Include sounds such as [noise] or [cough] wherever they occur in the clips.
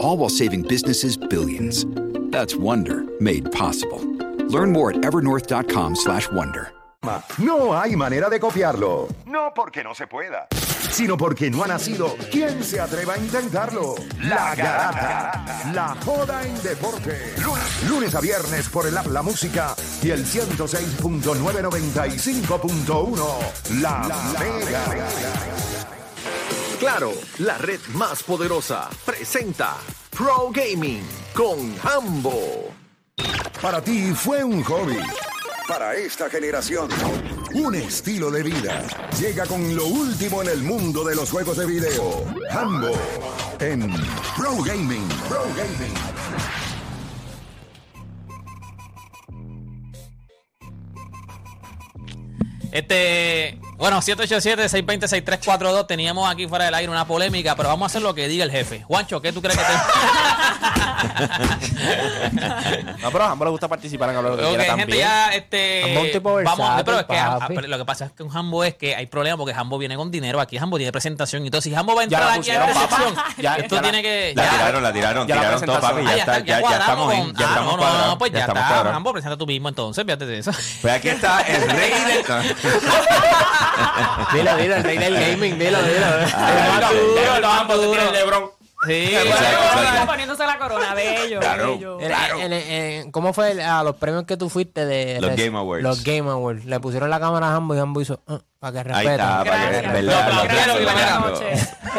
All while saving businesses billions. That's Wonder made possible. Learn more at evernorth.com slash wonder. No hay manera de copiarlo. No porque no se pueda. Sino porque no ha nacido. ¿Quién se atreva a intentarlo? La Garata. La joda en deporte. Lunes a viernes por el app La Música y el 106.995.1. La, Mega. Claro, la red más poderosa presenta Pro Gaming con Hambo. Para ti fue un hobby. Para esta generación, un estilo de vida. Llega con lo último en el mundo de los juegos de video. Hambo en Pro Gaming. Pro Gaming. Este, bueno, 787-620-6342. Teníamos aquí fuera del aire una polémica, pero vamos a hacer lo que diga el jefe. Juancho, ¿qué tú crees que te.? [laughs] No, pero a Jambo le gusta participar en hablar lo que Ok, quiera gente, también. ya, este. Jambo un tipo vamos, versátil, pero es que lo que pasa es que un Jambo es que hay problemas porque Jambo viene con dinero. Aquí Jambo tiene presentación. y todo. si Jambo va a Ya entrar la aquí a papá. recepción, [laughs] Ya- esto ya la- tiene que. La ya- tiraron, la tiraron, Ya la tiraron todo, papi. Ah, Ya, está, ya, ya estamos en, con- ya ah, estamos no, no, cuadrados. no, pues ya, está. Jambo, presenta tú mismo entonces, fíjate de eso. Pues aquí está el rey del... [laughs] [laughs] Dilo, dilo, el rey del [laughs] gaming, dilo, dilo. Ah, duro, se tira el Lebron. Sí, Exacto, exacto. poniéndose la corona, bello, Claro. bello. En- ¿Cómo fue a los premios que tú fuiste de Los Game Awards. Los Game Awards. Le pusieron la cámara a Hambo y Hambo hizo "Ah", para que Ahí respeten. [laughs]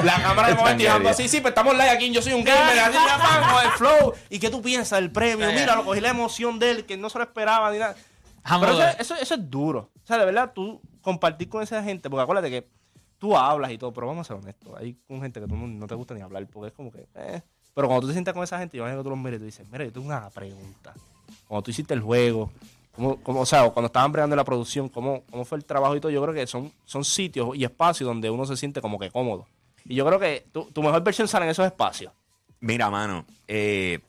la cámara de momento y seria. así, sí, pues estamos live aquí, yo soy un gamer, así ya pan, con el flow. ¿Y qué tú piensas del premio? Mira, lo cogí la emoción de él, que no se lo esperaba ni nada. Pero eso, eso, eso es duro. O sea, de verdad, tú compartir con esa gente, porque acuérdate que tú hablas y todo, pero vamos a ser honestos. Hay con gente que tú no, te gusta ni hablar, porque es como que. eh. Pero cuando tú te sientas con esa gente, yo imagino que tú los miras y tú dices, mira, yo tengo una pregunta. Cuando tú hiciste el juego, ¿cómo, cómo, o sea, cuando estaban bregando la producción, ¿cómo, ¿cómo fue el trabajo y todo? Yo creo que son, son sitios y espacios donde uno se siente como que cómodo. Y yo creo que tu, tu mejor versión sale en esos espacios. Mira, mano, eh,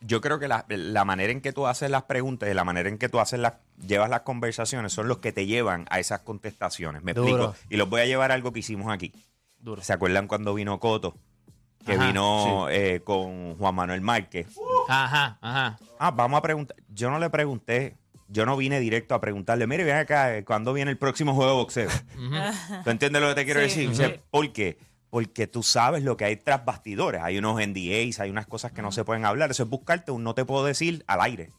yo creo que la, la manera en que tú haces las preguntas y la manera en que tú haces las, llevas las conversaciones son los que te llevan a esas contestaciones. Me Duro. explico. Y los voy a llevar a algo que hicimos aquí. Duro. ¿Se acuerdan cuando vino Coto? Que Ajá, vino eh, con Juan Manuel Márquez. Ajá, ajá. Ah, vamos a preguntar. Yo no le pregunté. Yo no vine directo a preguntarle, mire, ven acá, eh, ¿cuándo viene el próximo juego de boxeo? ¿Tú entiendes lo que te quiero Sí, decir? sí. Dice, ¿Por qué? Porque tú sabes lo que hay tras bastidores. Hay unos NDAs, hay unas cosas que no se pueden hablar. Eso es buscarte un no te puedo decir al aire.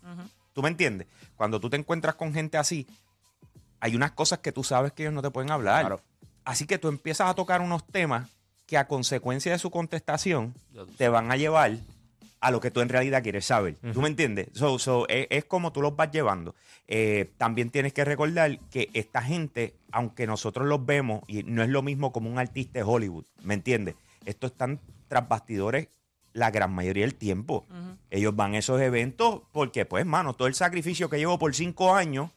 ¿Tú me entiendes? Cuando tú te encuentras con gente así, hay unas cosas que tú sabes que ellos no te pueden hablar. Claro. Así que tú empiezas a tocar unos temas que a consecuencia de su contestación te van a llevar a lo que tú en realidad quieres saber. ¿Tú me entiendes? So, so, es, es como tú los vas llevando. Eh, también tienes que recordar que esta gente, aunque nosotros los vemos, y no es lo mismo como un artista de Hollywood, ¿me entiendes? Estos están tras bastidores la gran mayoría del tiempo. Ellos van a esos eventos porque, pues, mano, todo el sacrificio que llevo por cinco años,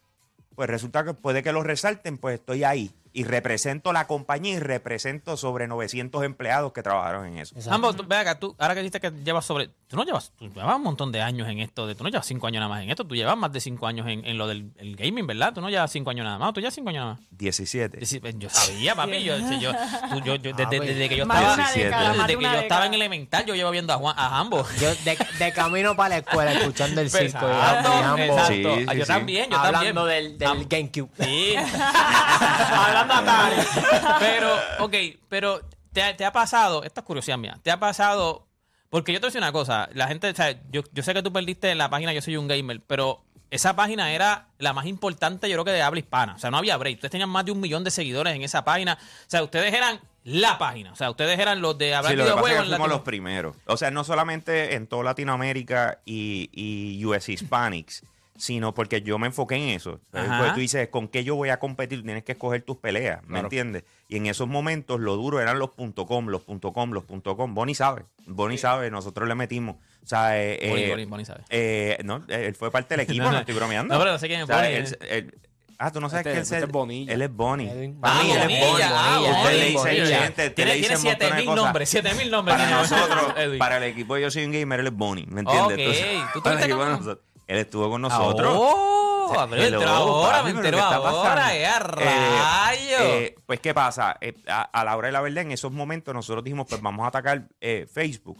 pues resulta que puede que lo resalten, pues estoy ahí. Y represento la compañía y represento sobre 900 empleados que trabajaron en eso. Jambo, tú, ve acá, tú, ahora que dijiste que llevas sobre. Tú no llevas, tú llevas un montón de años en esto, de, tú no llevas cinco años nada más en esto, tú llevas más de cinco años en, en lo del el gaming, ¿verdad? Tú no llevas cinco años nada más, tú llevas cinco años nada más. 17. Sí, Yo sabía, papi, yo, yo, yo, tú- yo- yo- desde, Papi. desde que yo estaba, desde de que yo estaba en elemental, yo llevo viendo a Juan, a Jambo. [laughs] Yo de, de camino para la escuela escuchando el circo y Exacto, Hambo exacto. Sí, sí, Ah, yo sí. también, yo hablando también. del, GameCube. Sí. [laughs] [laughs] Pero, ok, pero te, ha- te ha pasado, esta es curiosidad mía, te ha pasado, Porque yo te voy a decir una cosa, la gente, o sea, yo, yo sé que tú perdiste la página Yo Soy un Gamer, pero esa página era la más importante, yo creo que de habla hispana. O sea, no había break. Ustedes tenían más de un millón de seguidores en esa página. O sea, ustedes eran la página. O sea, ustedes eran los de hablar Sí, lo videojuegos. que en fuimos Latino- los primeros. O sea, no solamente en toda Latinoamérica y, y US Hispanics, sino porque yo me enfoqué en eso. Porque tú dices, ¿con qué yo voy a competir? Tienes que escoger tus peleas, ¿me entiendes? Y en esos momentos lo duro eran los .com, los .com, los .com. Bonnie sabe, Bonnie sabe, nosotros le metimos. O sea, eh, Bonnie, eh, Bonnie, Bonnie sabe. eh, no, él fue parte del equipo, no, estoy bromeando. No, pero no sé quién es O sea, Bonnie. él- él- ah, tú no sabes Este- que él, este es Bonilla. él es Bonnie. Ah, mí él es Bonnie. ah, Usted le dice Bonilla. gente, te Tiene, tiene un montón de 7000 cosas. nombres, 7000 nombres. Para nosotros, [laughs] para el equipo de Yo Soy un Gamer, él es Bonnie, ¿me entiendes? Ok, Entonces, ¿tú para el equipo de nosotros, él estuvo con nosotros. Oh, O sea, me hello, entero ahora, papi, me entero ¿qué está ahora, eh, a rayo. eh, pues, ¿qué pasa? Eh, a, a la hora de la verdad, en esos momentos nosotros dijimos, pues vamos a atacar eh, Facebook.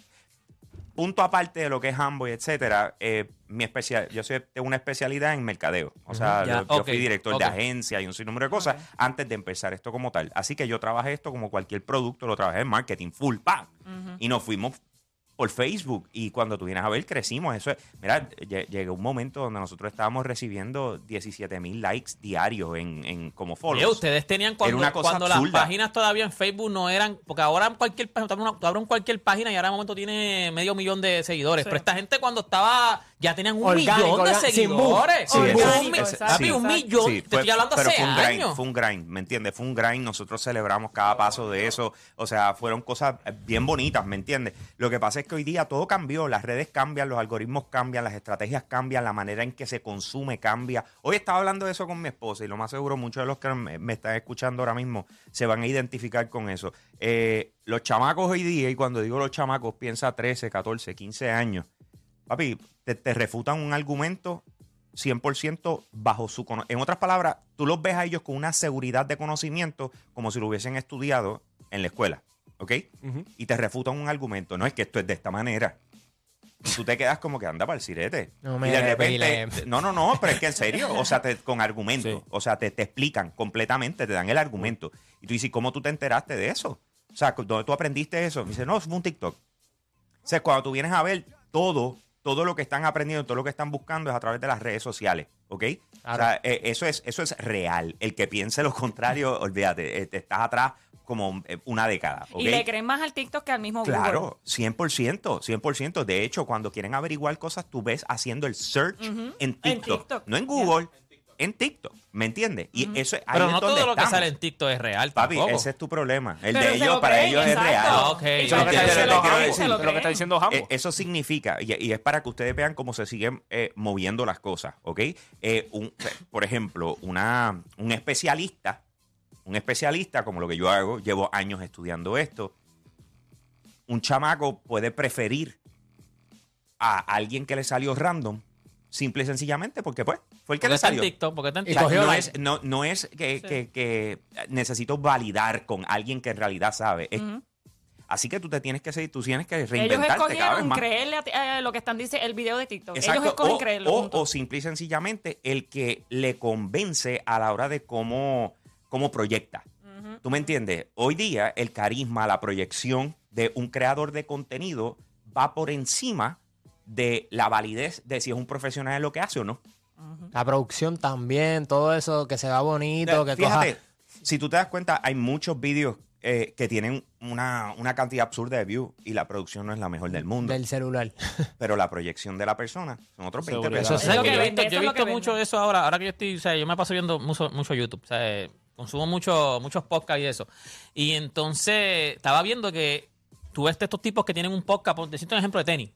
Punto aparte de lo que es Amboy, etcétera, eh, mi especial, yo soy, tengo una especialidad en mercadeo. O sea, Ya, yo, yo ok, fui director ok. de agencia y un sinnúmero de cosas antes de empezar esto como tal. Así que yo trabajé esto como cualquier producto, lo trabajé en marketing full, ¡pam! Y nos fuimos por Facebook y cuando tú vienes a ver crecimos. Eso es, mira, lle- llegó un momento donde nosotros estábamos recibiendo 17 mil likes diarios en, en como follows. Oye, ustedes tenían cuando, una cosa cuando las páginas todavía en Facebook no eran. Porque ahora en cualquier página, abres cualquier página y ahora de momento tiene medio millón de seguidores. Pero esta gente cuando estaba. Ya tenían un Orgánico, millón de seguidores. Sí, Un papi, un millón. Sí, te fue- estoy hablando pero hace fue un grind, años. fue un grind, ¿me entiendes? Fue un grind, nosotros celebramos cada paso de eso, o sea, fueron cosas bien bonitas, ¿me entiendes? Lo que pasa es que hoy día todo cambió, las redes cambian, los algoritmos cambian, las estrategias cambian, la manera en que se consume cambia. Hoy estaba hablando de eso con mi esposa y lo más seguro muchos de los que me, están escuchando ahora mismo se van a identificar con eso. Eh, los chamacos hoy día, y cuando digo los chamacos, piensa 13, 14, 15 años, papi, te, te refutan un argumento 100% bajo su En otras palabras, tú los ves a ellos con una seguridad de conocimiento como si lo hubiesen estudiado en la escuela, ¿ok? Y te refutan un argumento. No es que esto es de esta manera. Y tú te quedas como que anda para el sirete. No me y de repente, no, no, no, pero es que en serio, o sea, te- con argumento, Sí. o sea, te, te explican completamente, te dan el argumento. Y tú dices, ¿cómo tú te enteraste de eso? O sea, ¿dónde tú aprendiste eso? Y dice, no, fue un TikTok. O sea, cuando tú vienes a ver todo, todo lo que están aprendiendo, todo lo que están buscando es a través de las redes sociales, ¿ok? O sea, eh, eso, es, eso es real. El que piense lo contrario, [laughs] olvídate, eh, te estás atrás como eh, una década. Y le creen más al TikTok que al mismo Google. Claro, 100%, 100%. De hecho, cuando quieren averiguar cosas, tú ves haciendo el search en, TikTok, TikTok, no en Google, en TikTok, ¿me entiendes? Y eso es ahí Pero es no donde todo lo que sale en TikTok es real, Papi, tampoco. ese es tu problema. El Pero de ellos, lo para creen, ellos es real. Ah. Eso es lo que está diciendo lo que lo que está. Eh, eso significa, y, y es para que ustedes vean cómo se siguen eh, moviendo las cosas, ¿ok? Eh, un- por ejemplo, una, un especialista, un especialista como lo que yo hago, llevo años estudiando esto, un chamaco puede preferir a alguien que le salió random, simple y sencillamente porque pues fue el que Porque le está en salió. TikTok, porque está en Y O sea, TikTok. cogió no, es, no, no es que, que- que necesito validar con alguien que en realidad sabe. Es- Así que tú te tienes que seguir, tú tienes que Ellos reinventarte cada vez más. creerle a ti- eh, lo que están diciendo el video de TikTok. Exacto. Ellos escogen o, creerlo. o- o simple y sencillamente el que le convence a la hora de cómo, cómo proyecta. ¿Tú me entiendes? Hoy día el carisma, la proyección de un creador de contenido va por encima de la validez de si es un profesional en lo que hace o no. La producción también, todo eso que se va bonito, que Fíjate, coja... si tú te das cuenta, hay muchos vídeos eh, que tienen una, una cantidad absurda de views y la producción no es la mejor del mundo. del celular. [laughs] Pero la proyección de la persona son otros 20 Seguridad. pesos. Eso ¿sabes lo que que yo he visto, yo he mucho eso ahora. Ahora que yo estoy, o sea, yo me paso viendo mucho, mucho YouTube. O sea, eh, consumo mucho, muchos podcasts y eso. Y entonces estaba viendo que tú ves estos tipos que tienen un podcast, por decirte un ejemplo de tenis.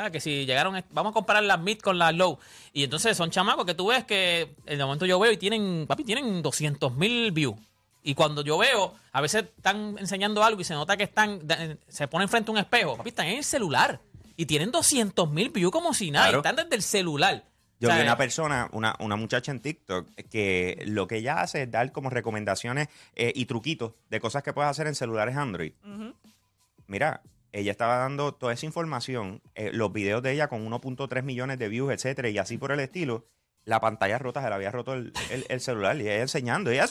Ah, que si llegaron, vamos a comparar las mid con las low. Y entonces son chamacos que tú ves que en el momento yo veo y tienen, papi, tienen 200 mil views. Y cuando yo veo, a veces están enseñando algo y se nota que están, se ponen frente a un espejo. Papi, están en el celular. Y tienen 200 mil views como si nada. y están desde el celular. Yo vi una persona, una, una muchacha en TikTok, que lo que ella hace es dar como recomendaciones eh, y truquitos de cosas que puedes hacer en celulares Android. Mira, ella estaba dando toda esa información, eh, los videos de ella con 1.3 millones de views, etcétera, y así por el estilo. La pantalla rota, se le había roto el, el- el celular y ella enseñando. Ella,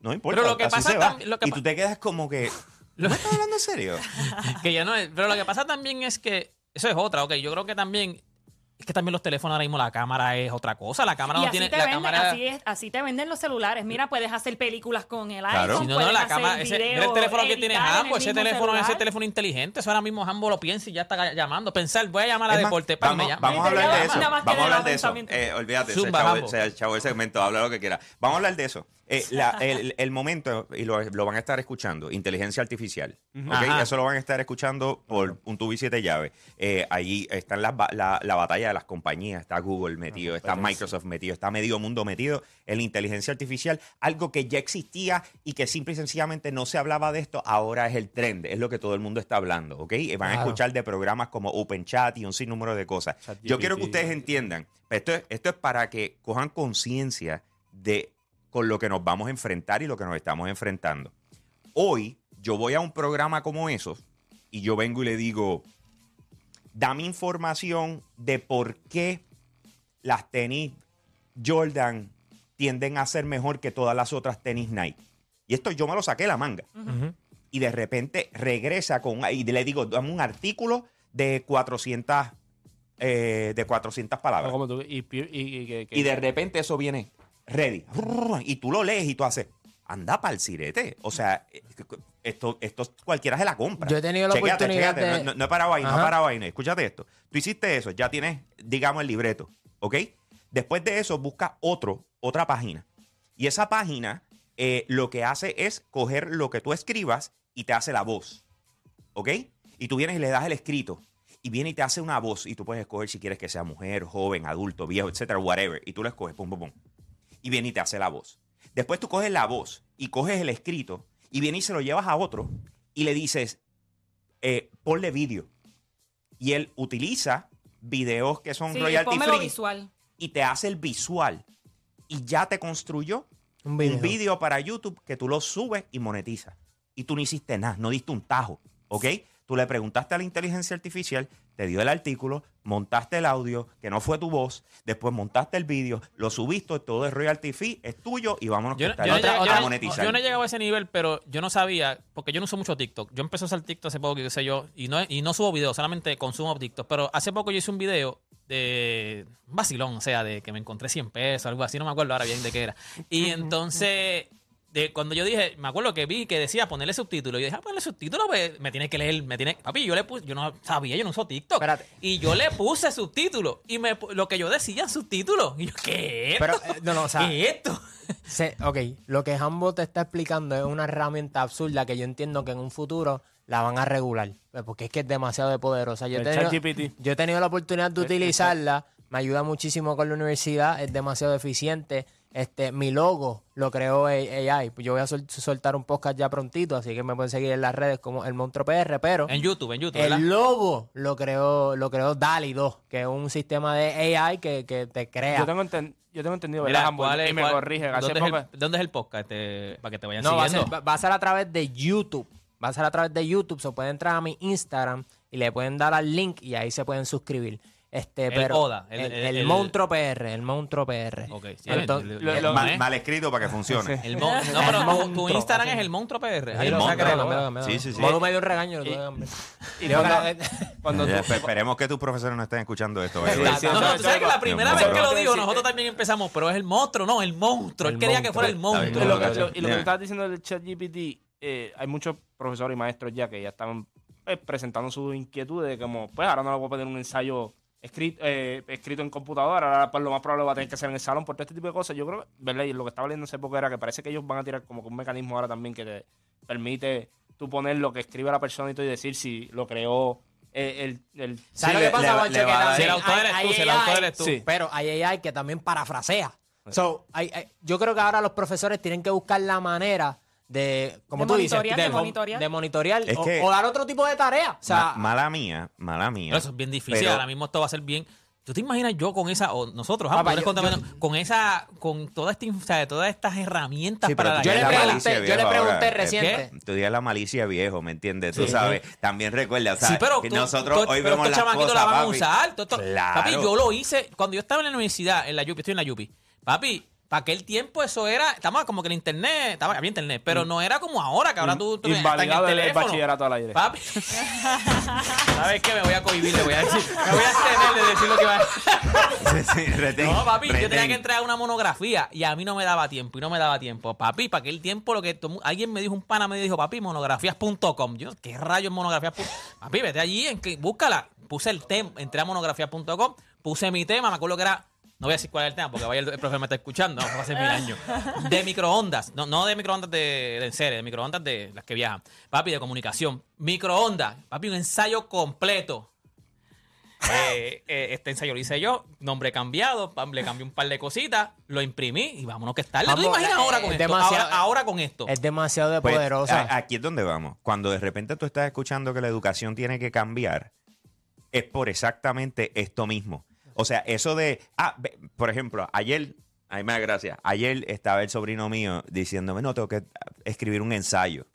no importa. Pero lo que así pasa se va. tam- lo que y tú te quedas como que. [laughs] ¿No estás hablando en serio? [laughs] que ya no es. Pero lo que pasa también es que. Eso es otra, ok. Yo creo que también. Es que también los teléfonos ahora mismo la cámara es otra cosa. La cámara Y no así tiene. te, La venden, cámara. así, es- así te venden los celulares. Mira, puedes hacer películas con el Claro. iPhone. Si no, no, la cámara, ese, mira el teléfono que tiene Jambo, ese teléfono, ese celular. teléfono inteligente, eso ahora mismo Jambo lo piensa y ya está llamando. Pensar, voy a llamar a Es más, Deporte para vamos, me llame. vamos a hablar de eso. Más Vamos a hablar de eso. Eh, olvídate, se Zumba, echó, Jambo. se echó el segmento, habla lo que quiera. Vamos a hablar de eso. Eh, [laughs] la- el, el momento, y lo, lo van a estar escuchando, inteligencia artificial. Eso lo van a estar escuchando por un tubo y siete llaves. Eh, ahí está la, la batalla de las compañías. Está Google metido, está Microsoft metido, está medio mundo metido en la inteligencia artificial. Algo que ya existía y que simple y sencillamente no se hablaba de esto, ahora es el trend. Es lo que todo el mundo está hablando. ¿ok? Van a escuchar de programas como OpenChat y un sinnúmero de cosas. Yo quiero que ustedes entiendan. Esto es, esto es para que cojan conciencia de con lo que nos vamos a enfrentar y lo que nos estamos enfrentando. Hoy yo voy a un programa como esos y yo vengo y le digo, dame información de por qué las tenis Jordan tienden a ser mejor que todas las otras tenis Nike. Y esto yo me lo saqué de la manga. Y de repente regresa con, y le digo, dame un artículo de 400, eh, de 400 palabras. Como tú- y, pi- y- y que- que- Y de repente eso viene ready. Y tú lo lees y tú haces, anda para el sirete. O sea, eh, esto, esto cualquiera se la compra. Yo he tenido la Chequéate, oportunidad chequéate. de- No, no he parado ahí, no he parado ahí. no. Escúchate esto. Tú hiciste eso, ya tienes, digamos, el libreto. ¿Ok? Después de eso, busca otro, otra página. Y esa página eh, lo que hace es coger lo que tú escribas y te hace la voz. ¿Ok? Y tú vienes y le das el escrito. Y viene y te hace una voz. Y tú puedes escoger si quieres que sea mujer, joven, adulto, viejo, etcétera, whatever. Y tú lo escoges, pum, pum, pum. Y viene y te hace la voz. Después tú coges la voz y coges el escrito. Y viene y se lo llevas a otro. Y le dices, eh, ponle vídeo. Y él utiliza videos que son Sí, royalty free visual. y te hace el visual. Y ya te construyó Un video. un vídeo para YouTube que tú lo subes y monetizas. Y tú no hiciste nada, no diste un tajo, ¿ok? Tú le preguntaste a la inteligencia artificial, te dio el artículo, montaste el audio, que no fue tu voz, después montaste el vídeo, lo subiste, todo es royalty fee, es tuyo y vámonos Yo, no- está yo no no- monetizar. yo no he llegado a ese nivel, pero yo no sabía, porque yo no uso mucho TikTok. Yo empecé a usar TikTok hace poco, qué sé yo, y no, y no subo videos, solamente consumo TikTok. Pero hace poco yo hice un video de un vacilón, o sea, de que me encontré 100 pesos, algo así, no me acuerdo ahora bien de qué era. Y [laughs] entonces, de cuando yo dije, me acuerdo que vi que decía ponerle subtítulos, yo dije, ah, ponerle subtítulos, pues me tiene que leer, me tiene, papi, yo le puse, yo no sabía, yo no uso TikTok. Espérate. Y yo le puse subtítulos, y me, lo que yo decía, subtítulos. Y yo, ¿qué es Pero, esto? eh, no, no, o sea, ¿Qué es esto? Se- ok, lo que Hambo te está explicando es una herramienta absurda que yo entiendo que en un futuro la van a regular. pues, Porque es que es demasiado de poderosa. Yo he El tenido, ChatGPT. yo he tenido la oportunidad de utilizarla. Me ayuda muchísimo con la universidad. Es demasiado eficiente. Este, mi logo lo creó AI. Yo voy a sol- soltar un podcast ya prontito, así que me pueden seguir en las redes como el Monstruo PR, pero En YouTube, en YouTube, ¿verdad? el logo lo creó, lo creó DALI 2, que es un sistema de AI que, que te crea. Yo tengo, enten- yo tengo entendido, Mira, ¿verdad? Hambo? ¿cuál es- y me cuál- corrige. ¿dónde, es el, dónde es el podcast? Este, para que te vayan No, va a, ser, siguiendo. va- va a ser a través de YouTube. Va a ser a través de YouTube. Se puede entrar a mi Instagram y le pueden dar al link y ahí se pueden suscribir. Este, El pero ODA, el- el, el- el el- Monstruo PR, el Monstruo PR. Ok, sí, Entonces, el- el- lo- el- lo- mal, ¿eh? mal escrito para que funcione. El mon- no, El pero tu- tu, monstruo, Instagram así. es el Monstruo PR. Ahí lo saca, lo veo, lo veo. Sí, sí, sí. Molu me dio un regaño. lo Y- tuve, hombre. [laughs] Y Digo cuando, [laughs] tú- espe- esperemos que tus profesores no estén escuchando esto. eh, Sí, güey. sí, No, no, tú sabes que la primera vez que lo eso- nosotros también empezamos, pero es el monstruo, no, el monstruo. Él El quería que fuera el monstruo. monstruo. Y lo, que- bien. lo- y lo que Mira. tú estabas diciendo del chat GPT, eh, hay muchos profesores y maestros ya que ya están eh, presentando sus inquietudes de como, pues ahora no le voy a poner un ensayo escrito, eh, escrito en computadora, ahora pues lo más probable va a tener que ser en el salón por todo este tipo de cosas. Yo creo, ¿verdad? Y lo que estaba leyendo hace poco era que parece que ellos van a tirar como que un mecanismo ahora también que te permite tú poner lo que escribe la persona y todo y decir si lo creó eh, el... el ¿Sabes Sí, lo que pasa, Juancho? Que también Si el autor hay- eres tú, si el autor eres tú. Sí. Pero hay AI que también parafrasea. So, hay- hay- yo creo que ahora los profesores tienen que buscar la manera de, como De tú dices, monitorear, de monitorear. de monitorear Es o, que- o dar otro tipo de tarea. O sea, Ma- mala mía, mala mía. Pero eso es bien difícil. Pero- Ahora mismo esto va a ser bien. ¿Tú te imaginas yo con esa, o nosotros, ah, Papá, yo- con esa, con toda esta, o sea, todas estas herramientas Sí, para la yo le pregunté, yo le pregunté ahora. reciente. Tú digas la malicia viejo, ¿me entiendes? Tú Sí. sabes, también recuerda, o sea, sí, pero que tú- nosotros tú- hoy pero vemos las cosas, la van a papi. usar. tú- tú- Claro. Papi, yo lo hice cuando yo estaba en la universidad, en la Yupi, estoy en la Yupi. Papi, para aquel tiempo eso era, estamos como que el internet, estaba, había internet, pero no era como ahora, que ahora tú, tú hasta en Invalidado el, teléfono. bachillerato al aire. Papi. [laughs] ¿Sabes qué? Me voy a cohibir, le voy a decir. Me voy a abstener de decir lo que va a [laughs] Sí, sí, retén, No, papi, yo tenía retén. que entregar una monografía y a mí no me daba tiempo y no me daba tiempo. Papi, para aquel tiempo lo que todo- alguien me dijo, un pana me dijo, papi, monografías.com. Yo, ¿qué rayos monografías? Papi, vete allí, en que, búscala. Puse el tema, entré a monografías.com, puse mi tema, me acuerdo que era no voy a decir cuál es el tema porque vaya el, el profesor me está escuchando, no, hace mil años. De microondas, no, no de microondas de, de en serie, de microondas de las que viajan. Papi, de comunicación. Microondas, papi, un ensayo completo. Eh, eh, este ensayo lo hice yo, nombre cambiado, pam, le cambié un par de cositas, lo imprimí y vámonos que está. ¿Tú te imaginas eh, ahora con es esto? demasiado- ahora, ahora con esto. Es demasiado de Pues, poderosa. aquí es donde vamos. Cuando de repente tú estás escuchando que la educación tiene que cambiar, es por exactamente esto mismo. O sea, eso de, ah, por ejemplo, ayer, ay, me da gracia, ayer estaba el sobrino mío diciéndome, no, tengo que escribir un ensayo.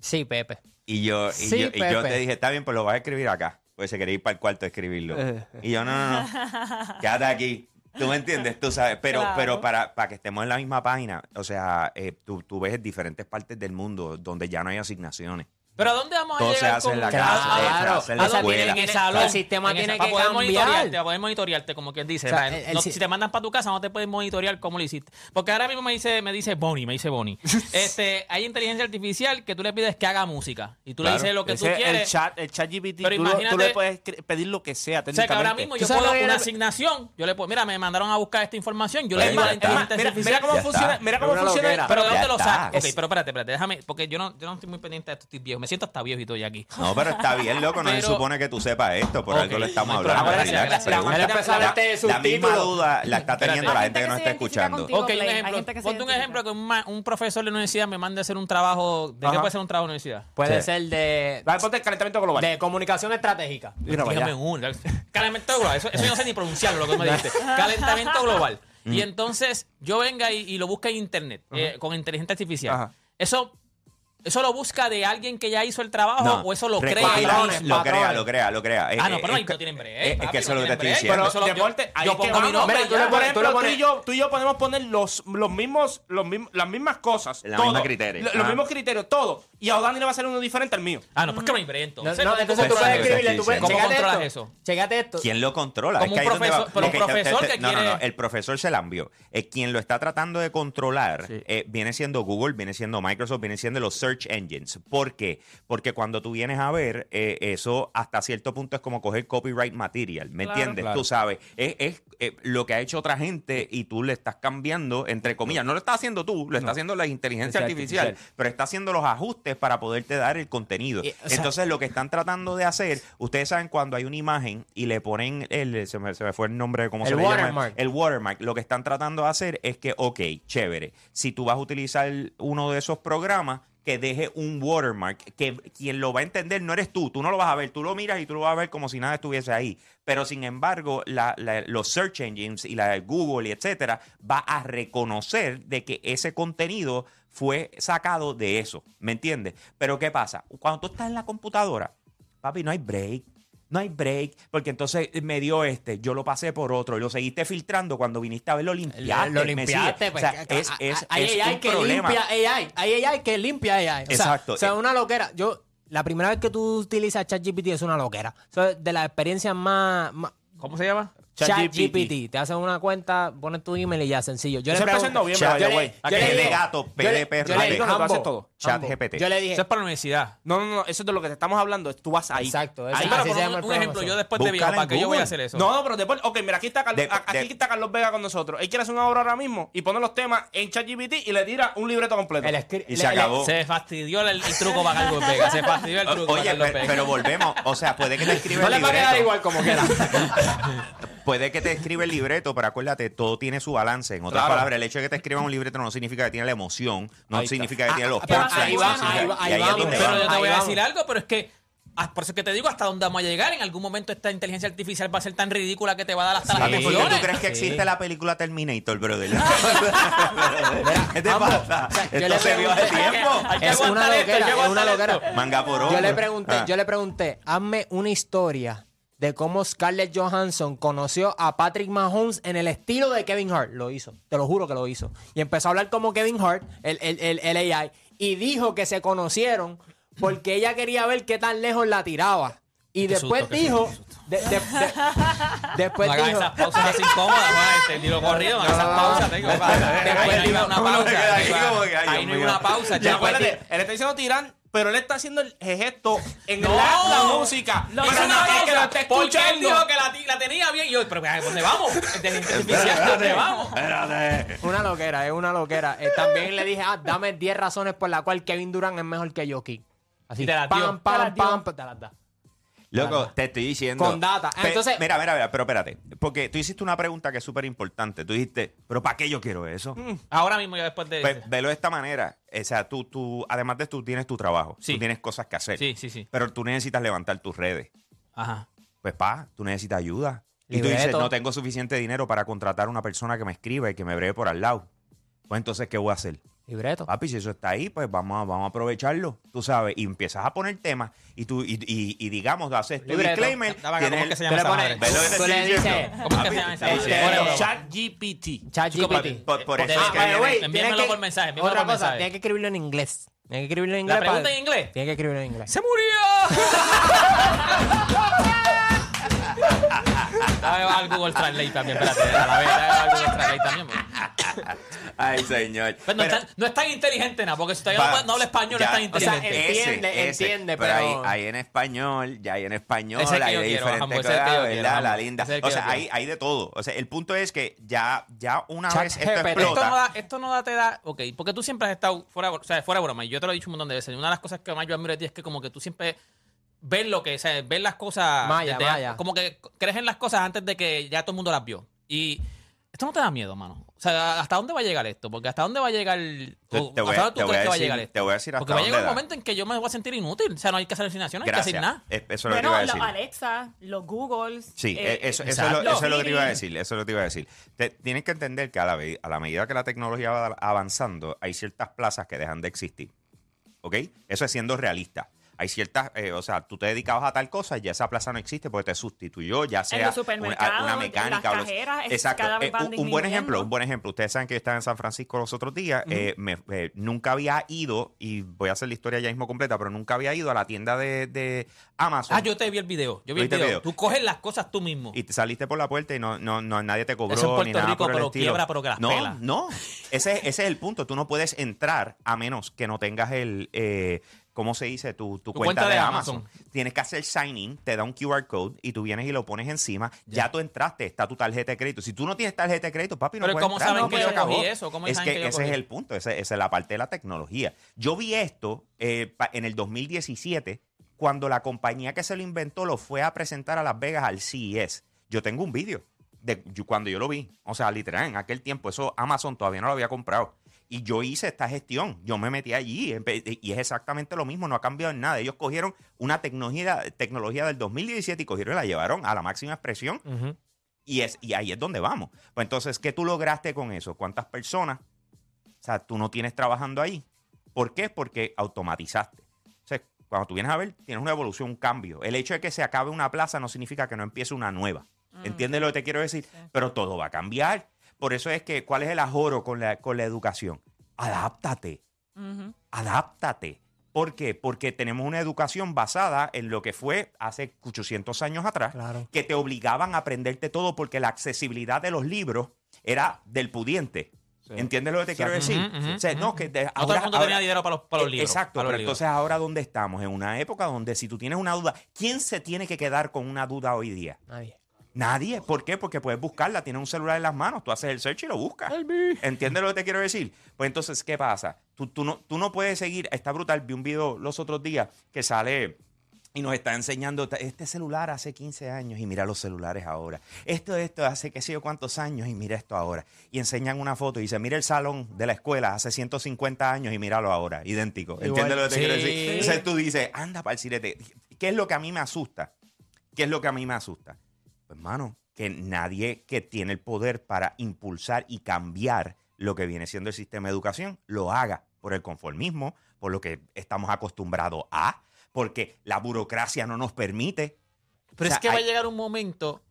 sí, Pepe. Y yo, y Sí, yo, y yo te dije, está bien, pues lo vas a escribir acá. Pues se quería ir para el cuarto a escribirlo. Y yo, no, no, no, [laughs] quédate aquí. Tú me entiendes, tú sabes. Pero, Claro. pero para, para que estemos en la misma página, o sea, eh, tú, tú ves diferentes partes del mundo donde ya no hay asignaciones. Pero ¿a dónde vamos a Todo se llegar hace con en la casa, claro. se hace en la ¿A dónde escuela. tiene que salón? El sistema En tiene esa- para que poder cambiar. monitorearte, para poder monitorearte, como quien dice. O sea, el- el No, si- si te mandan para tu casa, no te pueden monitorear cómo lo hiciste. Porque ahora mismo me dice, me dice Bonnie, me dice Bonnie. [laughs] este, hay inteligencia artificial que tú le pides que haga música. Y tú Claro. le dices lo que tú quieres. el chat, el chat GPT, Pero tú, lo- tú imagínate- le puedes pedir lo que sea O sea que ahora mismo ¿Tú yo puedo que una asignación, yo le puedo, mira, me mandaron a buscar esta información, yo le digo a la inteligencia mira, artificial. mira cómo funciona, mira cómo funciona. pero ¿de dónde lo sacas? Ok, pero espérate, espérate, déjame, porque yo no, estoy muy pendiente de esto, estoy viejo, siento hasta viejo y todo ya aquí. No, pero está bien, [laughs] loco. No se Pero- supone que tú sepas esto. Por Ok, algo le estamos no hay hablando. problema. Relax, Gracias, gracias. pregunta. La- verte La misma duda la está teniendo la gente que gente nos que está se identifica escuchando. contigo. Ok, un Play, hay ejemplo. gente que se Ponte un identifica. ejemplo que un, ma- un profesor de la universidad me mande a hacer un trabajo. ¿De qué Ajá. puede ser un trabajo de universidad? Puede Sí. ser de, Dale, ponte el calentamiento global. de comunicación estratégica. Mira para Dígame allá. un. [laughs] Calentamiento global. Eso, eso yo no sé ni pronunciarlo, lo que me dijiste. Calentamiento global. Y entonces yo venga y, y lo busca en internet eh, con inteligencia artificial. Ajá. Eso. ¿Eso lo busca de alguien que ya hizo el trabajo No, o eso lo crea patrones? Lo crea, lo crea, lo crea. Ah, Eh, no, eh, pero no, es no tienen break, Es, es papi, que eso es lo que te estoy diciendo. Pero Eso lo- yo- deporte, ahí yo es que pongo mi vamos. nombre Mira, y tú ya. le pones- Tú y yo, tú y yo podemos poner los, los mismos, los mismos, las mismas cosas. La todo. misma criterio. Lo- Los Ah. mismos criterios, todo. Y a Odani le va a salir uno diferente al mío. Ah, no, pues que no hay break No, entonces. no, ¿Cómo entonces tú puedes eso? escribirle, tú puedes, ¿Cómo controlas eso? Chécate esto. ¿Quién lo controla? Como Es que un ahí es donde profesor- pero un profesor que No, no, no. quiere- El profesor se la envió. Eh, quien lo está tratando de controlar eh, viene siendo Google, viene siendo Microsoft, viene siendo los search engines. ¿Por qué? Porque cuando tú vienes a ver, eh, eso hasta cierto punto es como coger copyright material. ¿Me Claro. entiendes? Claro. Tú sabes, es, es, eh, lo que ha hecho otra gente y tú le estás cambiando, entre comillas. No lo estás haciendo tú, lo está haciendo la inteligencia artificial, artificial. pero está haciendo los ajustes para poderte dar el contenido. Y, sea- Entonces, lo que están tratando de hacer, ustedes saben cuando hay una imagen y le ponen el, se me, se me fue el nombre de cómo El se le llama. watermark. El watermark. Lo que están tratando de hacer es que, ok, chévere, si tú vas a utilizar uno de esos programas, que deje un watermark, que quien lo va a entender no eres tú, tú no lo vas a ver, tú lo miras y tú lo vas a ver como si nada estuviese ahí. Pero sin embargo, los search engines y la de Google y etcétera, va a reconocer de que ese contenido fue sacado de eso, ¿me entiendes? Pero ¿qué pasa? Cuando tú estás en la computadora, papi, no hay break. No hay break, porque entonces me dio este, yo lo pasé por otro y lo seguiste filtrando cuando viniste a ver lo limpiaste. lo ¿me limpiaste, pues, o sea, es, es, hay es AI un que problema. limpia AI, hay AI que limpia AI. O sea, Exacto. O sea, una loquera. Yo, la primera vez que tú utilizas ChatGPT es una loquera. O sea, de las experiencias más, más- ¿Cómo se llama? ChatGPT. Te haces una cuenta, pones tu email y ya, sencillo. Yo Eso le empezó en noviembre, le- way. yo P le de gato, P yo de le- perro. yo le Ahí dije, donde tú haces Hambo, todo. Chat Hambo. GPT. Yo le Eso es para la universidad. No, no, no, eso es de lo que te estamos hablando. Tú vas ahí. Exacto, Ahí, eso- Sí, pero por se un, un ejemplo, yo después de Búscala viejo, ¿para qué yo voy a hacer eso? No, no, pero después, ok, mira, aquí está, Carlos, De- aquí de- está Carlos Vega con nosotros. Él quiere hacer una obra ahora mismo y pone los temas en ChatGPT y le tira un libreto completo. Y le- se le- acabó. Se fastidió el, el truco para Carlos Vega. Se fastidió el truco para Oye, Carlos pero, Vega. pero volvemos. O sea, puede que te escriba No el le va a quedar libreto. igual como quiera. [laughs] Puede que te escriba el libreto, pero acuérdate, todo tiene su balance. En otras Claro. palabras, el hecho de que te escriban un libreto no significa que tiene la emoción, no Ahí está. significa que tiene los Ah, pero punchlines, ahí no significa- ahí va, ahí y ahí es vamos. donde Pero vamos. yo te Ahí voy a vamos. decir algo, pero es que. ah, por eso es que te digo hasta dónde vamos a llegar. En algún momento esta inteligencia artificial va a ser tan ridícula que te va a dar hasta las Papi, ¿por qué emociones. tú crees que Sí. existe la película Terminator, brother? [laughs] [laughs] ¿Qué te pasa? o sea, yo Esto le se vio hace pregunté- tiempo. [laughs] Hay que Es una aguantar esto, hay loquera, que es una aguantar loquera. esto. Manga por Yo le pregunté, Ah. yo le pregunté, hazme una historia de cómo Scarlett Johansson conoció a Patrick Mahomes en el estilo de Kevin Hart. Lo hizo, te lo juro que lo hizo. Y empezó a hablar como Kevin Hart, el, el, el, el AI, y dijo que se conocieron porque ella quería ver qué tan lejos la tiraba. Y Qué después susto, dijo, de- de- de- después no dijo, esas pausas así incómodas, este, tiro corrido, no esas pausas, tengo, Después ahí dijo- una pausa, ahí no hay una pausa, acuérdate, él está diciendo tiran, pero él está haciendo el gesto en No. la, la música. Lo pero no una es que lo está Porque él escuchando. dijo que la, la tenía bien. Y yo, pero ¿a ¿dónde vamos? ¿dónde vamos? Espérate. Una loquera, es una loquera. Eh, también le dije, ah, dame 10 razones por las cuales Kevin Durant es mejor que Jokic. Así, te las pam, pam, pam, te las da. Loco, te estoy diciendo. Con data. Ah, Pe- entonces- Mira, mira, mira, pero espérate. Porque tú hiciste una pregunta que es súper importante. Tú dijiste, ¿pero para qué yo quiero eso? Ahora mismo, ya después de. Pues, velo de esta manera. O sea, tú, tú, además de tú tienes tu trabajo, Sí. tú tienes cosas que hacer. Sí, sí, sí. Pero tú necesitas levantar tus redes. Ajá. Pues pa, tú necesitas ayuda. Y tú dices, Libreto. no tengo suficiente dinero para contratar a una persona que me escriba y que me bregue por al lado. Pues entonces, ¿qué voy a hacer? Libreto. Papi, si eso está ahí, pues vamos a, vamos a aprovecharlo, tú sabes, y empiezas a poner temas y tú, y, y- y digamos, haces tu Libreto. disclaimer. Dame ¿cómo el- que se llama esa madre? ¿Ves lo que te tú estoy le diciendo? dices, ¿Cómo es que se llama esa Papi, madre? ese- Fuera de broma. Chat GPT. ChatGPT. Por, por Eh, eso eh, es que way, tienes envíamelo que- por mensaje, envíamelo Otra por cosa, mensaje. tienes que escribirlo en inglés. Tienes que escribirlo en ¿La inglés. pregunta para- en inglés? Tienes que escribirlo en inglés. ¡Se murió! [laughs] Dame al Google Translate también, espérate. A la vez, dame al Google Translate también. porque- [laughs] Ay, señor. Pues no, Pero- es tan, no es tan inteligente nada, porque si todavía Va, no, no habla español, ya, es tan o sea, inteligente. el- Entiende, entiende, pero, pero- hay, hay en español, ya hay en español, es hay de diferentes cosas, ¿verdad? quiero, la linda. O sea, hay, hay de todo. O sea, el punto es que ya, ya una Chat vez esto explota. Esto no, da, esto no da, te da, ok, porque tú siempre has estado fuera, o sea, fuera de broma, y yo te lo he dicho un montón de veces, una de las cosas que más yo admiro de ti es que como que tú siempre ves lo que, o sea, ves las cosas, Maya, desde- maya. como que crees en las cosas antes de que ya todo el mundo las vio. Y esto no te da miedo, mano. O sea, ¿hasta dónde va a llegar esto? Porque ¿hasta dónde va a llegar? Te- o te voy a- ¿Hasta dónde te tú voy crees a que va a decir- llegar esto? te voy a decir hasta Porque va a llegar un da. momento en que yo me voy a sentir inútil. O sea, no hay que hacer asignaciones, no hay que hacer nada. Es- Eso es lo que te Bueno, iba a los decir. Alexa, los Googles. Sí, eh, eh, eso, eso, es lo, eso es lo que te iba a decir. Eso es lo que te iba a decir. Te- tienes que entender que a la, ve- a la medida que la tecnología va avanzando, hay ciertas plazas que dejan de existir. ¿Ok? Eso es siendo realista. Hay ciertas, eh, o sea, tú te dedicabas a tal cosa y ya esa plaza no existe porque te sustituyó, ya sea los una, supermercados, una en mecánica. las o los- cajeras, es- Exacto. cada vez Eh, van un, un buen ejemplo, un buen ejemplo. Ustedes saben que yo estaba en San Francisco los otros días. eh, me- eh, nunca había ido, y voy a hacer la historia ya mismo completa, pero nunca había ido a la tienda de, de Amazon. Ah, yo te vi el video. Yo vi el ¿Viste el video. video? Tú coges las cosas tú mismo. y te saliste por la puerta y no, no, no nadie te cobró Eso en Puerto ni nada Rico, por el pero estilo. quiebra, pero que las no, pela. no. Ese, ese es el punto. Tú no puedes entrar a menos que no tengas el, eh, ¿cómo se dice? Tu, tu Tu cuenta, cuenta de, Amazon. Amazon. Tienes que hacer sign in, te da un QR code y tú vienes y lo pones encima. Ya, tú entraste, está tu tarjeta de crédito. Si tú no tienes tarjeta de crédito, papi, no Pero puedes ¿cómo entrar. saben no, que yo se acabó. cogí eso? ¿Cómo es saben que, que yo ese cogí? es el punto, esa es la parte de la tecnología. Yo vi esto eh, en el 2017 cuando la compañía que se lo inventó lo fue a presentar a Las Vegas al CES. Yo tengo un vídeo de yo- cuando yo lo vi. O sea, literal, en aquel tiempo, eso Amazon todavía no lo había comprado. Y yo hice esta gestión. Yo me metí allí y es exactamente lo mismo, no ha cambiado en nada. Ellos cogieron una tecnología, tecnología del 2017 y cogieron y la llevaron a la máxima expresión. Y, es, y ahí es donde vamos. Pues entonces, ¿qué tú lograste con eso? ¿Cuántas personas? O sea, tú no tienes trabajando ahí. ¿Por qué? Porque automatizaste. O sea, cuando tú vienes a ver, tienes una evolución, un cambio. El hecho de que se acabe una plaza no significa que no empiece una nueva. ¿Entiendes lo que te quiero decir? Pero todo va a cambiar. Por eso es que, ¿cuál es el ajoro con la, con la educación? Adáptate. Adáptate. ¿Por qué? Porque tenemos una educación basada en lo que fue hace 800 años atrás, Claro. que te obligaban a aprenderte todo porque la accesibilidad de los libros era del pudiente. ¿Entiendes lo que te quiero decir? O sea, no, ujú. que de- No todo el mundo tenía dinero para los, para los libros. Exacto, para los pero libros. entonces ahora ¿dónde estamos? En una época donde si tú tienes una duda, ¿quién se tiene que quedar con una duda hoy día? Nadie. Nadie. ¿Por qué? Porque puedes buscarla, tienes un celular en las manos, tú haces el search y lo buscas. ¿Entiendes lo que te quiero decir? Pues entonces, ¿qué pasa? Tú, tú no, tú no puedes seguir, está brutal, vi un video los otros días que sale y nos está enseñando este celular hace 15 años y mira los celulares ahora. Esto, esto hace qué sé yo cuántos años y mira esto ahora. Y enseñan una foto y dice, mira el salón de la escuela hace 150 años y míralo ahora, idéntico. ¿Entiendes lo que te Sí. quiero decir? Entonces tú dices, anda para el sirete. ¿Qué es lo que a mí me asusta? ¿Qué es lo que a mí me asusta? Pues, hermano, que nadie que tiene el poder para impulsar y cambiar lo que viene siendo el sistema de educación lo haga por el conformismo, por lo que estamos acostumbrados a, porque la burocracia no nos permite. Pero O sea, es que va a llegar un momento.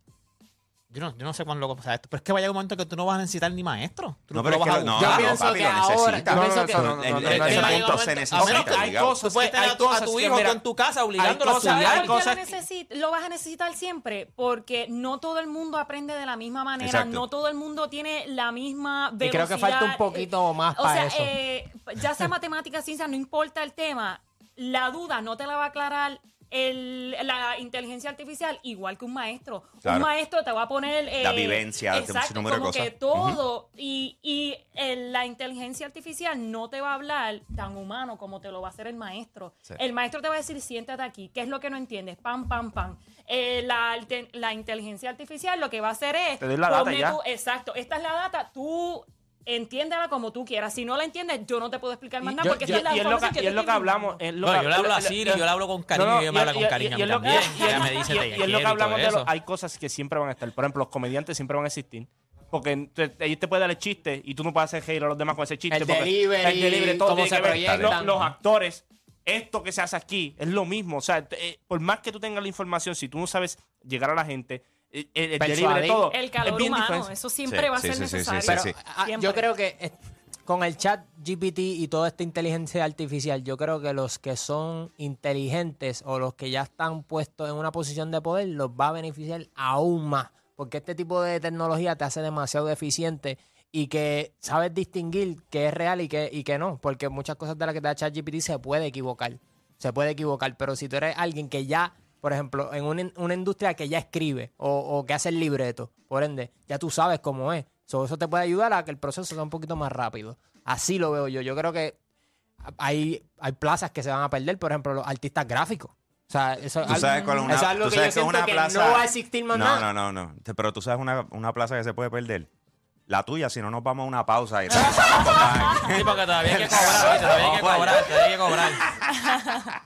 Yo no, yo no sé cuándo lo pasa esto, pero es que va a llegar un momento que tú no vas a necesitar ni maestro. Tú No, no, pero vas que a no. Yo no, pienso papi, que lo ahora- necesita. yo No, pienso no, que- no, no, no, En- no, en- no, en no, ese no, punto no, se no, necesita, hay cosas Tú puedes tener hay a tu- hijo mira, en tu casa obligándolo a estudiar. hay ¿Por qué cosas- lo, vas a necesitar siempre? Porque no todo el mundo aprende de la misma manera, Exacto. no todo el mundo tiene la misma Y velocidad. creo que falta un poquito más O para sea, eso. eh, ya sea matemática, ciencia, no importa el tema, la duda no te la va a aclarar el- la inteligencia artificial igual que un maestro. Claro. Un maestro te va a poner... eh, La vivencia de un exacto, sinnúmero de como cosas. que todo y, y la inteligencia artificial no te va a hablar tan humano como te lo va a hacer el maestro. Sí. El maestro te va a decir, siéntate aquí, ¿qué es lo que no entiendes? Pam, pam, pam. Eh, la, la inteligencia artificial lo que va a hacer es... Te doy la data ya. exacto, esta es la data, tú entiéndela como tú quieras. Si no la entiendes, yo no te puedo explicar más nada porque yo- es la y es lo que, que y es lo que hablamos. es lo No, que- yo le hablo a le- Siri, le- yo le hablo con cariño No, no, y ella me habla con y- cariño a y mí es lo que- también. y es- Ella me dice y- te y es quiero lo y que todo hablamos de hay cosas que siempre van a estar. Por ejemplo, los comediantes siempre van a existir. Porque te- ellos te pueden dar el chiste y tú no puedes hacer reír a los demás con ese chiste. El delivery, el delivery, todo cómo se proyectan. Los, los actores, esto que se hace aquí es lo mismo. O sea, te- eh, por más que tú tengas la información, si tú no sabes llegar a la gente, el, el Persuadir. delivery, todo. El es calor bien humano, diferente. eso siempre Sí, va a sí, ser sí, sí, sí, necesario. sí, Pero sí. ah, yo creo que eh, con el chat GPT y toda esta inteligencia artificial, yo creo que los que son inteligentes o los que ya están puestos en una posición de poder los va a beneficiar aún más. Porque este tipo de tecnología te hace demasiado eficiente y que sabes distinguir qué es real y qué, y qué no. Porque muchas cosas de las que te da ChatGPT se puede equivocar. Se puede equivocar. Pero si tú eres alguien que ya, por ejemplo, en una, una industria que ya escribe o, o que hace el libreto, por ende, ya tú sabes cómo es. So, eso te puede ayudar a que el proceso sea un poquito más rápido. Así lo veo yo. Yo creo que hay, hay plazas que se van a perder, por ejemplo, los artistas gráficos. O sea, eso, Tú sabes cuál es una, eso es algo tú que sabes yo que es siento una que plaza. no va a existir más no, nada. No, no, no. Pero tú sabes una, una plaza que se puede perder. La tuya, si no nos vamos a una pausa y. [laughs] Sí, porque todavía hay que cobrar, todavía hay que Vamos cobrar, todavía hay que cobrar.